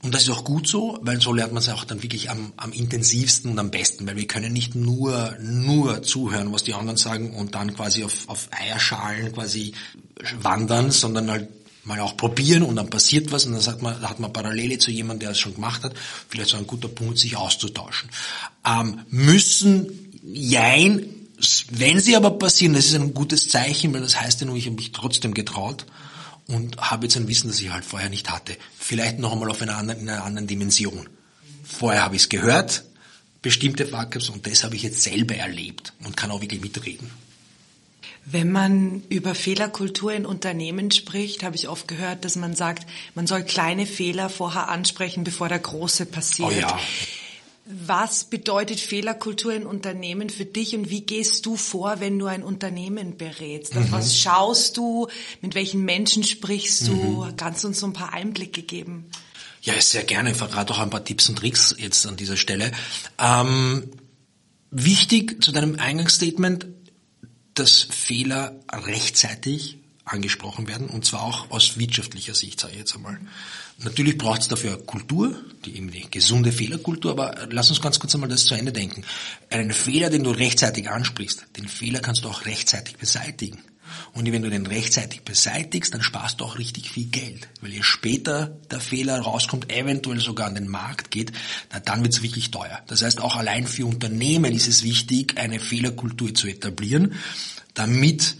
und das ist auch gut so, weil so lernt man es auch dann wirklich am, am intensivsten und am besten, weil wir können nicht nur, nur zuhören, was die anderen sagen und dann quasi auf, auf Eierschalen quasi wandern, sondern halt mal auch probieren und dann passiert was und dann sagt man, hat man Parallele zu jemandem, der es schon gemacht hat, vielleicht so ein guter Punkt, sich auszutauschen. Ähm, müssen, jein, wenn sie aber passieren, das ist ein gutes Zeichen, weil das heißt ja nur, ich habe mich trotzdem getraut und habe jetzt ein Wissen, das ich halt vorher nicht hatte. Vielleicht noch einmal auf einer anderen, in einer anderen Dimension. Vorher habe ich es gehört, bestimmte Fuck-ups, und das habe ich jetzt selber erlebt und kann auch wirklich mitreden. Wenn man über Fehlerkultur in Unternehmen spricht, habe ich oft gehört, dass man sagt, man soll kleine Fehler vorher ansprechen, bevor der große passiert. Oh ja. Was bedeutet Fehlerkultur in Unternehmen für dich und wie gehst du vor, wenn du ein Unternehmen berätst? Mhm. Was schaust du? Mit welchen Menschen sprichst du? Mhm. Kannst du uns so ein paar Einblicke geben? Ja, sehr gerne. Ich verrate auch ein paar Tipps und Tricks jetzt an dieser Stelle. Ähm, wichtig zu deinem Eingangsstatement, dass Fehler rechtzeitig angesprochen werden und zwar auch aus wirtschaftlicher Sicht, sage ich jetzt einmal. Natürlich braucht es dafür Kultur, die eben die gesunde Fehlerkultur, aber lass uns ganz kurz einmal das zu Ende denken. Einen Fehler, den du rechtzeitig ansprichst, den Fehler kannst du auch rechtzeitig beseitigen. Und wenn du den rechtzeitig beseitigst, dann sparst du auch richtig viel Geld. Weil je später der Fehler rauskommt, eventuell sogar an den Markt geht, na, dann wird es wirklich teuer. Das heißt, auch allein für Unternehmen ist es wichtig, eine Fehlerkultur zu etablieren, damit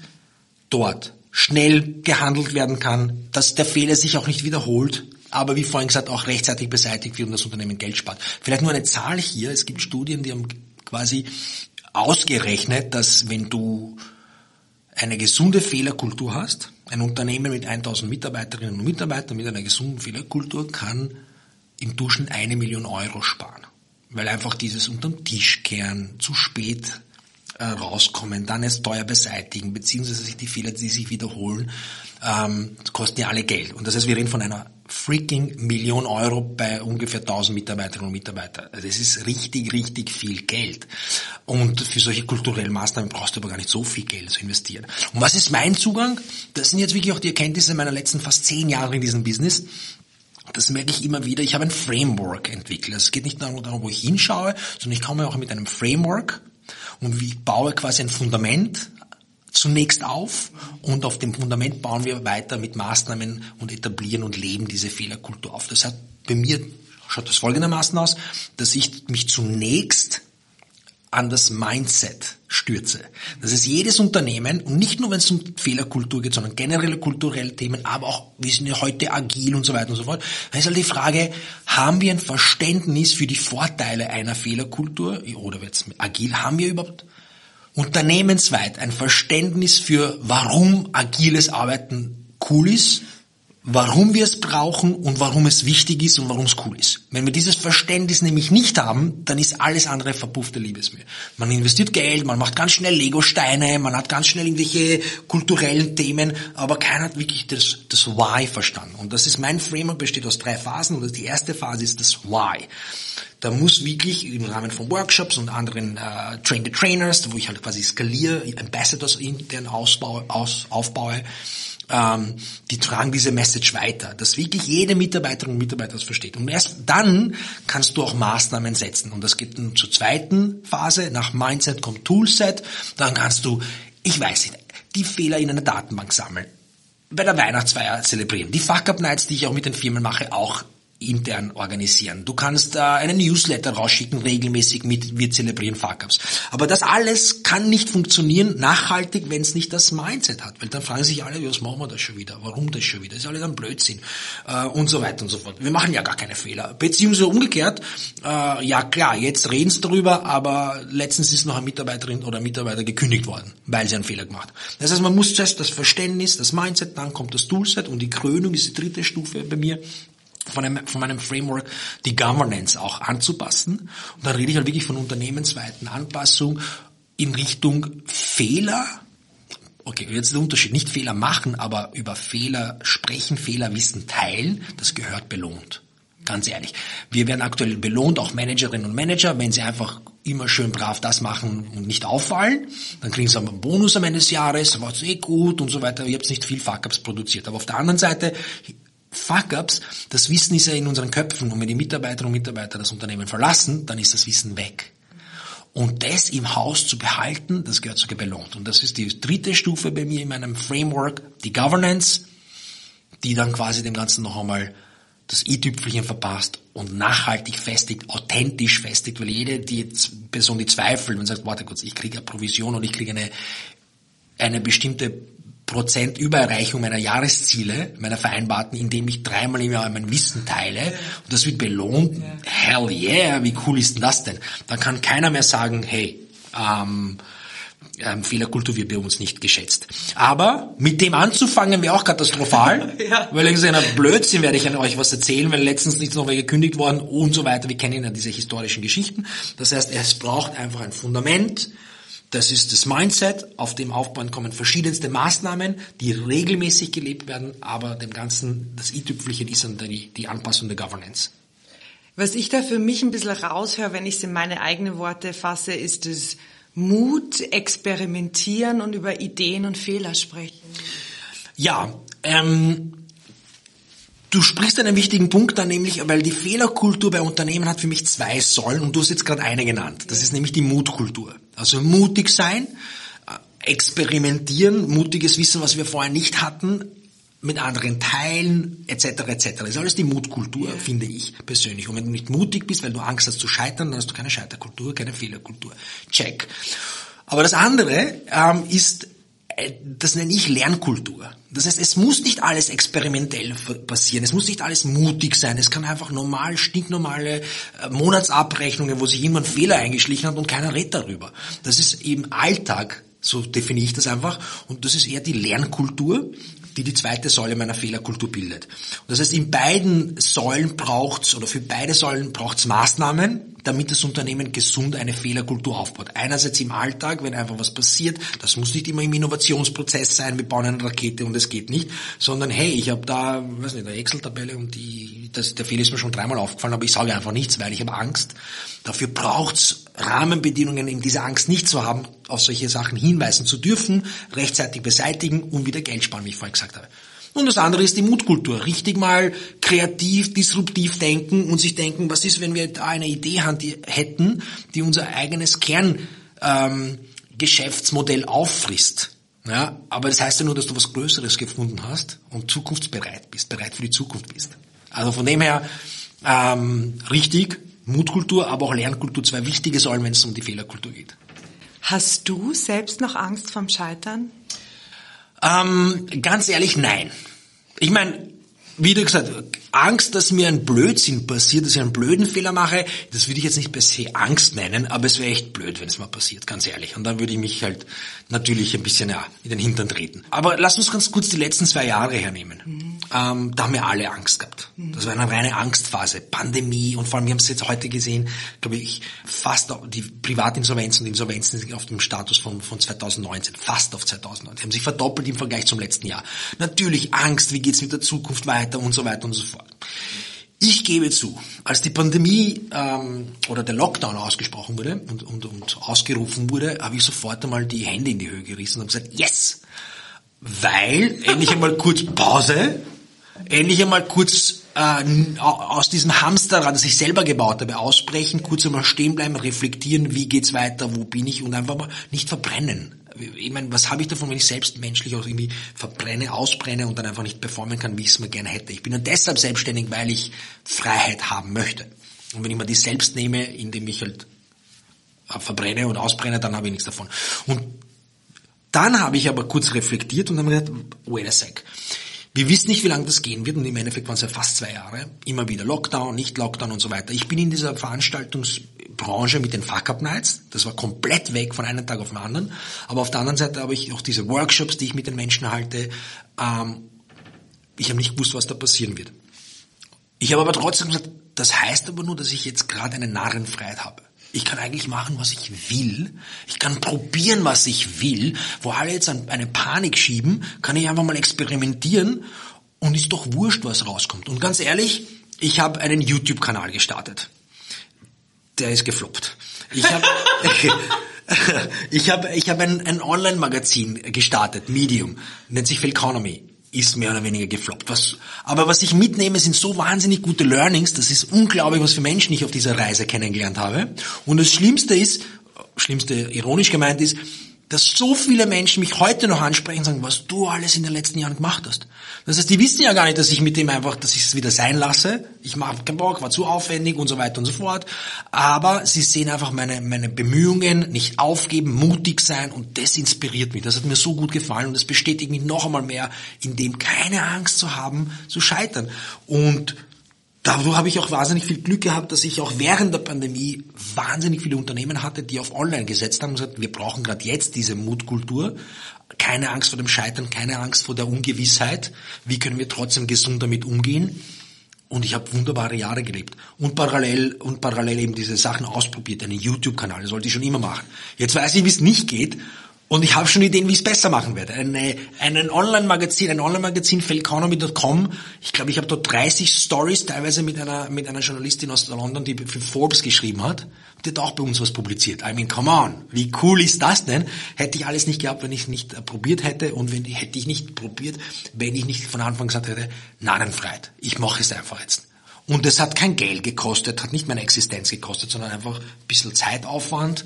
dort schnell gehandelt werden kann, dass der Fehler sich auch nicht wiederholt, aber wie vorhin gesagt auch rechtzeitig beseitigt wird und das Unternehmen Geld spart. Vielleicht nur eine Zahl hier, es gibt Studien, die haben quasi ausgerechnet, dass wenn du eine gesunde Fehlerkultur hast, ein Unternehmen mit 1000 Mitarbeiterinnen und Mitarbeitern mit einer gesunden Fehlerkultur kann im Durchschnitt eine Million Euro sparen. Weil einfach dieses unterm Tisch kehren, zu spät äh, rauskommen, dann es teuer beseitigen, beziehungsweise sich die Fehler, die sich wiederholen, ähm, kosten ja alle Geld. Und das heißt, wir reden von einer freaking Million Euro bei ungefähr 1000 Mitarbeiterinnen und Mitarbeitern. Also das ist richtig, richtig viel Geld. Und für solche kulturellen Maßnahmen brauchst du aber gar nicht so viel Geld zu investieren. Und was ist mein Zugang? Das sind jetzt wirklich auch die Erkenntnisse meiner letzten fast zehn Jahre in diesem Business. das merke ich immer wieder, ich habe ein Framework entwickelt. Es geht nicht nur darum, wo ich hinschaue, sondern ich komme auch mit einem Framework und ich baue quasi ein Fundament zunächst auf und auf dem Fundament bauen wir weiter mit Maßnahmen und etablieren und leben diese Fehlerkultur auf. Das hat bei mir schaut das folgendermaßen aus, dass ich mich zunächst an das Mindset stürze. Das ist jedes Unternehmen und nicht nur, wenn es um Fehlerkultur geht, sondern generelle kulturelle Themen, aber auch, wir sind ja heute agil und so weiter und so fort. Da ist halt die Frage, haben wir ein Verständnis für die Vorteile einer Fehlerkultur oder jetzt agil, haben wir überhaupt unternehmensweit ein Verständnis für, warum agiles Arbeiten cool ist warum wir es brauchen und warum es wichtig ist und warum es cool ist. Wenn wir dieses Verständnis nämlich nicht haben, dann ist alles andere verpuffte Liebesmühe. Man investiert Geld, man macht ganz schnell Lego-Steine, man hat ganz schnell irgendwelche kulturellen Themen, aber keiner hat wirklich das, das Why verstanden. Und das ist mein Framework, besteht aus drei Phasen und die erste Phase ist das Why. Da muss wirklich im Rahmen von Workshops und anderen äh, Train the Trainers, wo ich halt quasi skaliere, Ambassadors intern ausbaue, aus, aufbaue, ähm, die tragen diese Message weiter, dass wirklich jede Mitarbeiterin und Mitarbeiter das versteht. Und erst dann kannst du auch Maßnahmen setzen. Und das geht dann zur zweiten Phase. Nach Mindset kommt Toolset. Dann kannst du, ich weiß nicht, die Fehler in einer Datenbank sammeln. Bei der Weihnachtsfeier zelebrieren. Die Fuck-Up-Nights, die ich auch mit den Firmen mache, auch intern organisieren. Du kannst äh, einen Newsletter rausschicken, regelmäßig mit wir zelebrieren Fuck-Ups. Aber das alles kann nicht funktionieren nachhaltig, wenn es nicht das Mindset hat. Weil dann fragen sich alle, was machen wir da schon wieder? Warum das schon wieder? Das ist alles ein Blödsinn. Äh, und so weiter und so fort. Wir machen ja gar keine Fehler. Beziehungsweise umgekehrt, äh, ja klar, jetzt reden sie darüber, aber letztens ist noch eine Mitarbeiterin oder ein Mitarbeiter gekündigt worden, weil sie einen Fehler gemacht hat. Das heißt, man muss zuerst das Verständnis, das Mindset, dann kommt das Toolset und die Krönung ist die dritte Stufe bei mir von, einem, von meinem Framework die Governance auch anzupassen. Und da rede ich halt wirklich von unternehmensweiten Anpassung in Richtung Fehler. Okay, jetzt der Unterschied. Nicht Fehler machen, aber über Fehler sprechen, Fehlerwissen teilen, das gehört belohnt. Ganz ehrlich. Wir werden aktuell belohnt, auch Managerinnen und Manager, wenn sie einfach immer schön brav das machen und nicht auffallen. Dann kriegen sie einen Bonus am Ende des Jahres, war es eh gut und so weiter. Ihr habt nicht viel Fuck-Ups produziert. Aber auf der anderen Seite Fuck-ups, das Wissen ist ja in unseren Köpfen und wenn die Mitarbeiterinnen und Mitarbeiter das Unternehmen verlassen, dann ist das Wissen weg. Und das im Haus zu behalten, das gehört sogar belohnt. Und das ist die dritte Stufe bei mir in meinem Framework, die Governance, die dann quasi dem Ganzen noch einmal das i-Tüpfelchen verpasst und nachhaltig festigt, authentisch festigt, weil jede die Person, die zweifelt und sagt, warte kurz, ich kriege eine Provision und ich kriege eine, eine bestimmte Prozent Übererreichung meiner Jahresziele, meiner vereinbarten, indem ich dreimal im Jahr mein Wissen teile und das wird belohnt. Hell yeah, wie cool ist denn das denn? Dann kann keiner mehr sagen, hey, ähm, ähm, Fehlerkultur wird bei uns nicht geschätzt. Aber mit dem anzufangen wäre auch katastrophal, ja. weil ich gesagt habe, Blödsinn werde ich an euch was erzählen, weil letztens nichts noch gekündigt worden und so weiter. Wir kennen ja diese historischen Geschichten. Das heißt, es braucht einfach ein Fundament, das ist das Mindset, auf dem aufbauen kommen verschiedenste Maßnahmen, die regelmäßig gelebt werden, aber dem Ganzen, das i-Tüpfelchen ist dann die, die Anpassung der Governance. Was ich da für mich ein bisschen raushöre, wenn ich es in meine eigenen Worte fasse, ist es Mut, experimentieren und über Ideen und Fehler sprechen. Ja, ähm, Du sprichst einen wichtigen Punkt an, nämlich, weil die Fehlerkultur bei Unternehmen hat für mich zwei Säulen und du hast jetzt gerade eine genannt. Das ist nämlich die Mutkultur. Also mutig sein, äh, experimentieren, mutiges Wissen, was wir vorher nicht hatten, mit anderen teilen, etc. etc. Das ist alles die Mutkultur, finde ich persönlich. Und wenn du nicht mutig bist, weil du Angst hast zu scheitern, dann hast du keine Scheiterkultur, keine Fehlerkultur. Check. Aber das andere ähm, ist das nenne ich Lernkultur. Das heißt, es muss nicht alles experimentell passieren, es muss nicht alles mutig sein, es kann einfach normal, stinknormale äh, Monatsabrechnungen, wo sich jemand Fehler eingeschlichen hat und keiner redet darüber. Das ist eben Alltag, so definiere ich das einfach, und das ist eher die Lernkultur, die die zweite Säule meiner Fehlerkultur bildet. Und das heißt, in beiden Säulen braucht's oder für beide Säulen braucht's Maßnahmen, damit das Unternehmen gesund eine Fehlerkultur aufbaut. Einerseits im Alltag, wenn einfach was passiert, das muss nicht immer im Innovationsprozess sein, wir bauen eine Rakete und es geht nicht, sondern hey, ich habe da, weiß nicht, eine Excel-Tabelle und die, das, der Fehler ist mir schon dreimal aufgefallen, aber ich sage einfach nichts, weil ich habe Angst. Dafür braucht's Rahmenbedingungen, um diese Angst nicht zu haben, auf solche Sachen hinweisen zu dürfen, rechtzeitig beseitigen und wieder Geld sparen, wie ich vorhin gesagt habe. Und das andere ist die Mutkultur. Richtig mal kreativ, disruptiv denken und sich denken, was ist, wenn wir da eine Idee hätten, die unser eigenes Kerngeschäftsmodell ähm, auffrisst. Ja, aber das heißt ja nur, dass du was Größeres gefunden hast und zukunftsbereit bist, bereit für die Zukunft bist. Also von dem her ähm, richtig, Mutkultur, aber auch Lernkultur, zwei wichtige Säulen, wenn es um die Fehlerkultur geht. Hast du selbst noch Angst vom Scheitern? Ähm, ganz ehrlich, nein. Ich meine, wie du gesagt, Angst, dass mir ein Blödsinn passiert, dass ich einen blöden Fehler mache, das würde ich jetzt nicht per se Angst nennen, aber es wäre echt blöd, wenn es mal passiert, ganz ehrlich. Und dann würde ich mich halt natürlich ein bisschen ja, in den Hintern treten. Aber lass uns ganz kurz die letzten zwei Jahre hernehmen. Mhm. Ähm, da haben wir alle Angst gehabt. Mhm. Das war eine reine Angstphase, Pandemie und vor allem, wir haben es jetzt heute gesehen, glaube ich, fast die Privatinsolvenzen und Insolvenzen sind auf dem Status von, von 2019, fast auf 2019. Die haben sich verdoppelt im Vergleich zum letzten Jahr. Natürlich Angst, wie geht's mit der Zukunft weiter und so weiter und so fort. Ich gebe zu, als die Pandemie ähm, oder der Lockdown ausgesprochen wurde und, und, und ausgerufen wurde, habe ich sofort einmal die Hände in die Höhe gerissen und gesagt, yes! Weil endlich einmal kurz Pause, endlich einmal kurz äh, aus diesem Hamsterrad, das ich selber gebaut habe, ausbrechen, kurz einmal stehen bleiben, reflektieren, wie geht's weiter, wo bin ich und einfach mal nicht verbrennen ich meine, was habe ich davon, wenn ich selbst menschlich auch irgendwie verbrenne, ausbrenne und dann einfach nicht performen kann, wie ich es mir gerne hätte. Ich bin dann deshalb selbstständig, weil ich Freiheit haben möchte. Und wenn ich mir die selbst nehme, indem ich halt äh, verbrenne und ausbrenne, dann habe ich nichts davon. Und dann habe ich aber kurz reflektiert und dann habe gesagt, wait a sec. Wir wissen nicht, wie lange das gehen wird und im Endeffekt waren es ja fast zwei Jahre. Immer wieder Lockdown, nicht Lockdown und so weiter. Ich bin in dieser Veranstaltungsbranche mit den Fuck-Up Nights. Das war komplett weg von einem Tag auf den anderen. Aber auf der anderen Seite habe ich auch diese Workshops, die ich mit den Menschen halte. Ähm, ich habe nicht gewusst, was da passieren wird. Ich habe aber trotzdem gesagt, das heißt aber nur, dass ich jetzt gerade eine Narrenfreiheit habe. Ich kann eigentlich machen, was ich will. Ich kann probieren, was ich will. Wo alle jetzt eine Panik schieben, kann ich einfach mal experimentieren und ist doch wurscht, was rauskommt. Und ganz ehrlich, ich habe einen YouTube-Kanal gestartet. Der ist gefloppt. Ich habe ich hab, ich hab ein, ein Online-Magazin gestartet, Medium, nennt sich Philconomy ist mehr oder weniger gefloppt. Was, aber was ich mitnehme, sind so wahnsinnig gute Learnings. Das ist unglaublich, was für Menschen ich auf dieser Reise kennengelernt habe. Und das Schlimmste ist, Schlimmste ironisch gemeint ist, dass so viele Menschen mich heute noch ansprechen und sagen, was du alles in den letzten Jahren gemacht hast. Das heißt, die wissen ja gar nicht, dass ich mit dem einfach, dass ich es wieder sein lasse. Ich mache keinen Bock, war zu aufwendig und so weiter und so fort. Aber sie sehen einfach meine, meine Bemühungen, nicht aufgeben, mutig sein und das inspiriert mich. Das hat mir so gut gefallen und das bestätigt mich noch einmal mehr, in dem keine Angst zu haben, zu scheitern. Und Dadurch habe ich auch wahnsinnig viel Glück gehabt, dass ich auch während der Pandemie wahnsinnig viele Unternehmen hatte, die auf Online gesetzt haben und gesagt, wir brauchen gerade jetzt diese Mutkultur. Keine Angst vor dem Scheitern, keine Angst vor der Ungewissheit. Wie können wir trotzdem gesund damit umgehen? Und ich habe wunderbare Jahre gelebt. Und parallel, und parallel eben diese Sachen ausprobiert. Einen YouTube-Kanal, das wollte ich schon immer machen. Jetzt weiß ich, wie es nicht geht. Und ich habe schon Ideen, wie ich es besser machen werde. Eine, einen Online-Magazin, ein Online-Magazin, felleconomy.com. Ich glaube, ich habe dort 30 Stories, teilweise mit einer, mit einer Journalistin aus London, die für Forbes geschrieben hat. Die hat auch bei uns was publiziert. I mean, come on. Wie cool ist das denn? Hätte ich alles nicht gehabt, wenn ich es nicht äh, probiert hätte und wenn hätte ich nicht probiert, wenn ich nicht von Anfang gesagt hätte, Narrenfreiheit. Ich mache es einfach jetzt. Und es hat kein Geld gekostet, hat nicht meine Existenz gekostet, sondern einfach ein bisschen Zeitaufwand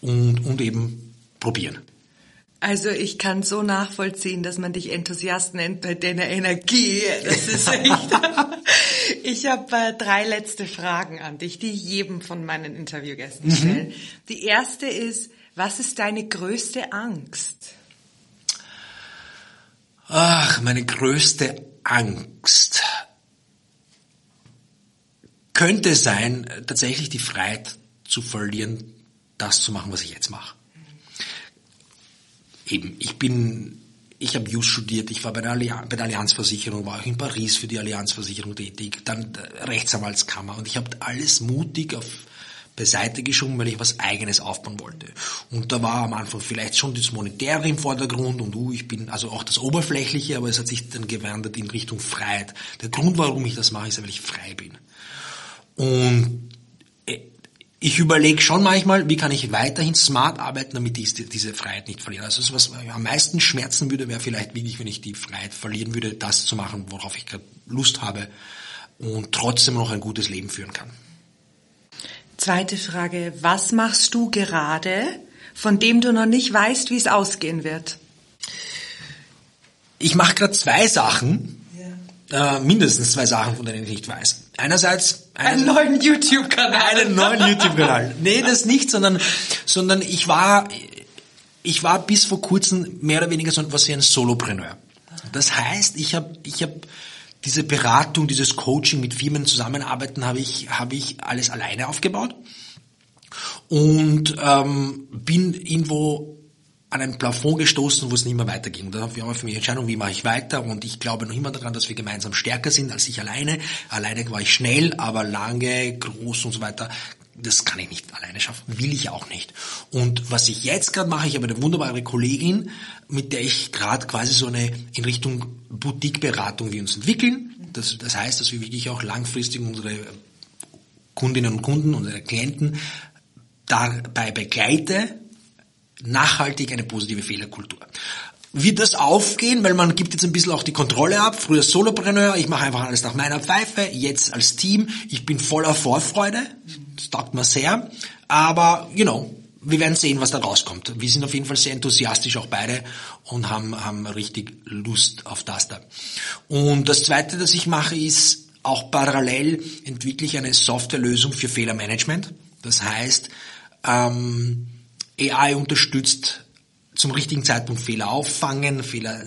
und, und eben probieren. Also ich kann so nachvollziehen, dass man dich Enthusiast nennt bei deiner Energie. Das ist echt. ich habe äh, drei letzte Fragen an dich, die ich jedem von meinen Interviewgästen mhm. stelle. Die erste ist, was ist deine größte Angst? Ach, meine größte Angst könnte sein, tatsächlich die Freiheit zu verlieren, das zu machen, was ich jetzt mache eben, ich bin, ich habe Jus studiert, ich war bei der, Allianz, bei der Allianzversicherung, war auch in Paris für die Allianzversicherung tätig, dann Rechtsanwaltskammer und ich habe alles mutig auf beiseite geschoben, weil ich was Eigenes aufbauen wollte. Und da war am Anfang vielleicht schon das Monetäre im Vordergrund und uh, ich bin also auch das Oberflächliche, aber es hat sich dann gewandert in Richtung Freiheit. Der Grund, warum ich das mache, ist, weil ich frei bin. Und ich überlege schon manchmal, wie kann ich weiterhin smart arbeiten, damit ich diese Freiheit nicht verliere. Also das, was am meisten schmerzen würde, wäre vielleicht wirklich, wenn ich die Freiheit verlieren würde, das zu machen, worauf ich gerade Lust habe und trotzdem noch ein gutes Leben führen kann. Zweite Frage, was machst du gerade, von dem du noch nicht weißt, wie es ausgehen wird? Ich mache gerade zwei Sachen, äh, mindestens zwei Sachen, von denen ich nicht weiß. Einerseits einen, einen neuen YouTube-Kanal. Einen neuen YouTube-Kanal. Nee, das nicht, sondern, sondern ich war, ich war bis vor kurzem mehr oder weniger so etwas wie ein Solopreneur. Das heißt, ich habe, ich habe diese Beratung, dieses Coaching mit Firmen zusammenarbeiten, habe ich, habe ich alles alleine aufgebaut und ähm, bin irgendwo an ein Plafond gestoßen, wo es nicht mehr weiterging. Und dann habe ich für mich Entscheidung, wie mache ich weiter? Und ich glaube noch immer daran, dass wir gemeinsam stärker sind als ich alleine. Alleine war ich schnell, aber lange, groß und so weiter. Das kann ich nicht alleine schaffen, will ich auch nicht. Und was ich jetzt gerade mache, ich habe eine wunderbare Kollegin, mit der ich gerade quasi so eine in Richtung Boutique-Beratung wir uns entwickeln. Das, das heißt, dass wir wirklich auch langfristig unsere Kundinnen und Kunden, unsere Klienten dabei begleite, nachhaltig eine positive Fehlerkultur. Wird das aufgehen, weil man gibt jetzt ein bisschen auch die Kontrolle ab. Früher Solopreneur, ich mache einfach alles nach meiner Pfeife, jetzt als Team. Ich bin voller Vorfreude, das taugt mir sehr. Aber, you know, wir werden sehen, was da rauskommt. Wir sind auf jeden Fall sehr enthusiastisch auch beide und haben, haben richtig Lust auf das da. Und das Zweite, das ich mache, ist auch parallel entwickle ich eine Softwarelösung für Fehlermanagement. Das heißt, ähm, AI unterstützt zum richtigen Zeitpunkt Fehler auffangen, Fehler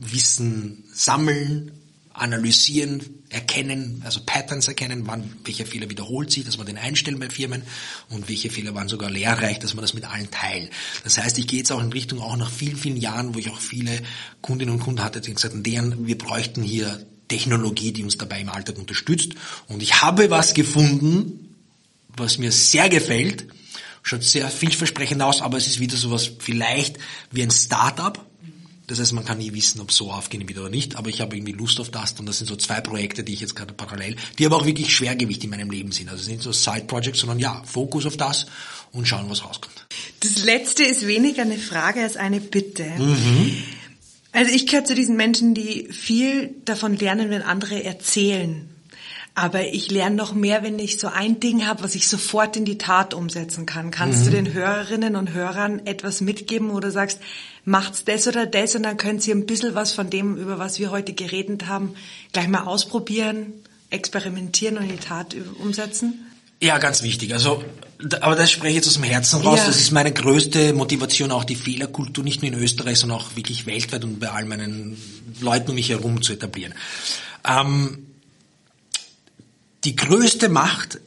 Wissen sammeln, analysieren, erkennen, also Patterns erkennen, wann welcher Fehler wiederholt sich, dass man den einstellen bei Firmen und welche Fehler waren sogar lehrreich, dass man das mit allen teilt. Das heißt, ich gehe jetzt auch in Richtung auch nach vielen, vielen Jahren, wo ich auch viele Kundinnen und Kunden hatte, die gesagt haben, deren, wir bräuchten hier Technologie, die uns dabei im Alltag unterstützt. Und ich habe was gefunden, was mir sehr gefällt, schaut sehr vielversprechend aus, aber es ist wieder sowas vielleicht wie ein Startup. Das heißt, man kann nie wissen, ob es so aufgehen wird oder nicht, aber ich habe irgendwie Lust auf das und das sind so zwei Projekte, die ich jetzt gerade parallel, die aber auch wirklich Schwergewicht in meinem Leben sind. Also es sind nicht so Side-Projects, sondern ja, Fokus auf das und schauen, was rauskommt. Das letzte ist weniger eine Frage als eine Bitte. Mhm. Also ich gehöre zu diesen Menschen, die viel davon lernen, wenn andere erzählen. Aber ich lerne noch mehr, wenn ich so ein Ding habe, was ich sofort in die Tat umsetzen kann. Kannst mhm. du den Hörerinnen und Hörern etwas mitgeben, wo du sagst, macht's das oder das und dann können sie ein bisschen was von dem, über was wir heute geredet haben, gleich mal ausprobieren, experimentieren und in die Tat umsetzen? Ja, ganz wichtig. Also, aber das spreche ich jetzt aus dem Herzen raus. Ja. Das ist meine größte Motivation, auch die Fehlerkultur nicht nur in Österreich, sondern auch wirklich weltweit und bei all meinen Leuten um mich herum zu etablieren. Ähm, die größte Macht,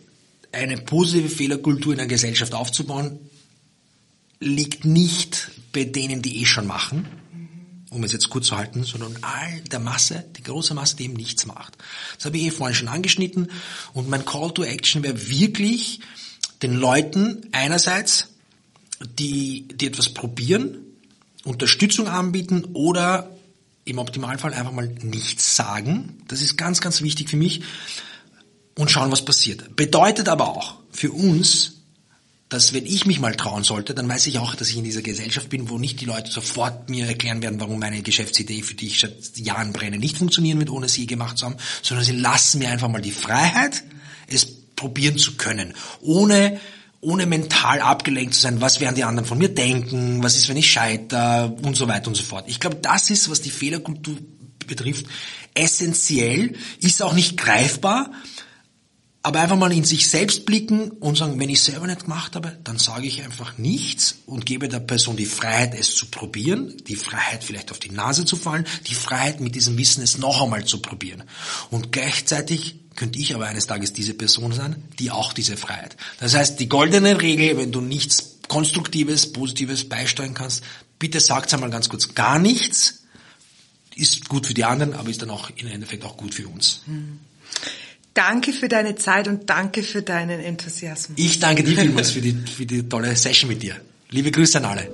eine positive Fehlerkultur in der Gesellschaft aufzubauen, liegt nicht bei denen, die eh schon machen, um es jetzt kurz zu halten, sondern all der Masse, die große Masse, die eben nichts macht. Das habe ich eh vorhin schon angeschnitten. Und mein Call to Action wäre wirklich den Leuten einerseits, die, die etwas probieren, Unterstützung anbieten oder im Optimalfall einfach mal nichts sagen. Das ist ganz, ganz wichtig für mich und schauen, was passiert. Bedeutet aber auch für uns, dass wenn ich mich mal trauen sollte, dann weiß ich auch, dass ich in dieser Gesellschaft bin, wo nicht die Leute sofort mir erklären werden, warum meine Geschäftsidee, für die ich seit Jahren brenne, nicht funktionieren wird, ohne sie gemacht zu haben, sondern sie lassen mir einfach mal die Freiheit, es probieren zu können, ohne ohne mental abgelenkt zu sein, was werden die anderen von mir denken, was ist, wenn ich scheiter und so weiter und so fort. Ich glaube, das ist, was die Fehlerkultur betrifft, essentiell, ist auch nicht greifbar, aber einfach mal in sich selbst blicken und sagen, wenn ich selber nicht gemacht habe, dann sage ich einfach nichts und gebe der Person die Freiheit, es zu probieren, die Freiheit vielleicht auf die Nase zu fallen, die Freiheit mit diesem Wissen es noch einmal zu probieren. Und gleichzeitig könnte ich aber eines Tages diese Person sein, die auch diese Freiheit. Das heißt, die goldene Regel, wenn du nichts Konstruktives, Positives beisteuern kannst, bitte sagt einmal ganz kurz gar nichts, ist gut für die anderen, aber ist dann auch im Endeffekt auch gut für uns. Hm. Danke für deine Zeit und danke für deinen Enthusiasmus. Ich danke dir vielmals für die, für die tolle Session mit dir. Liebe Grüße an alle.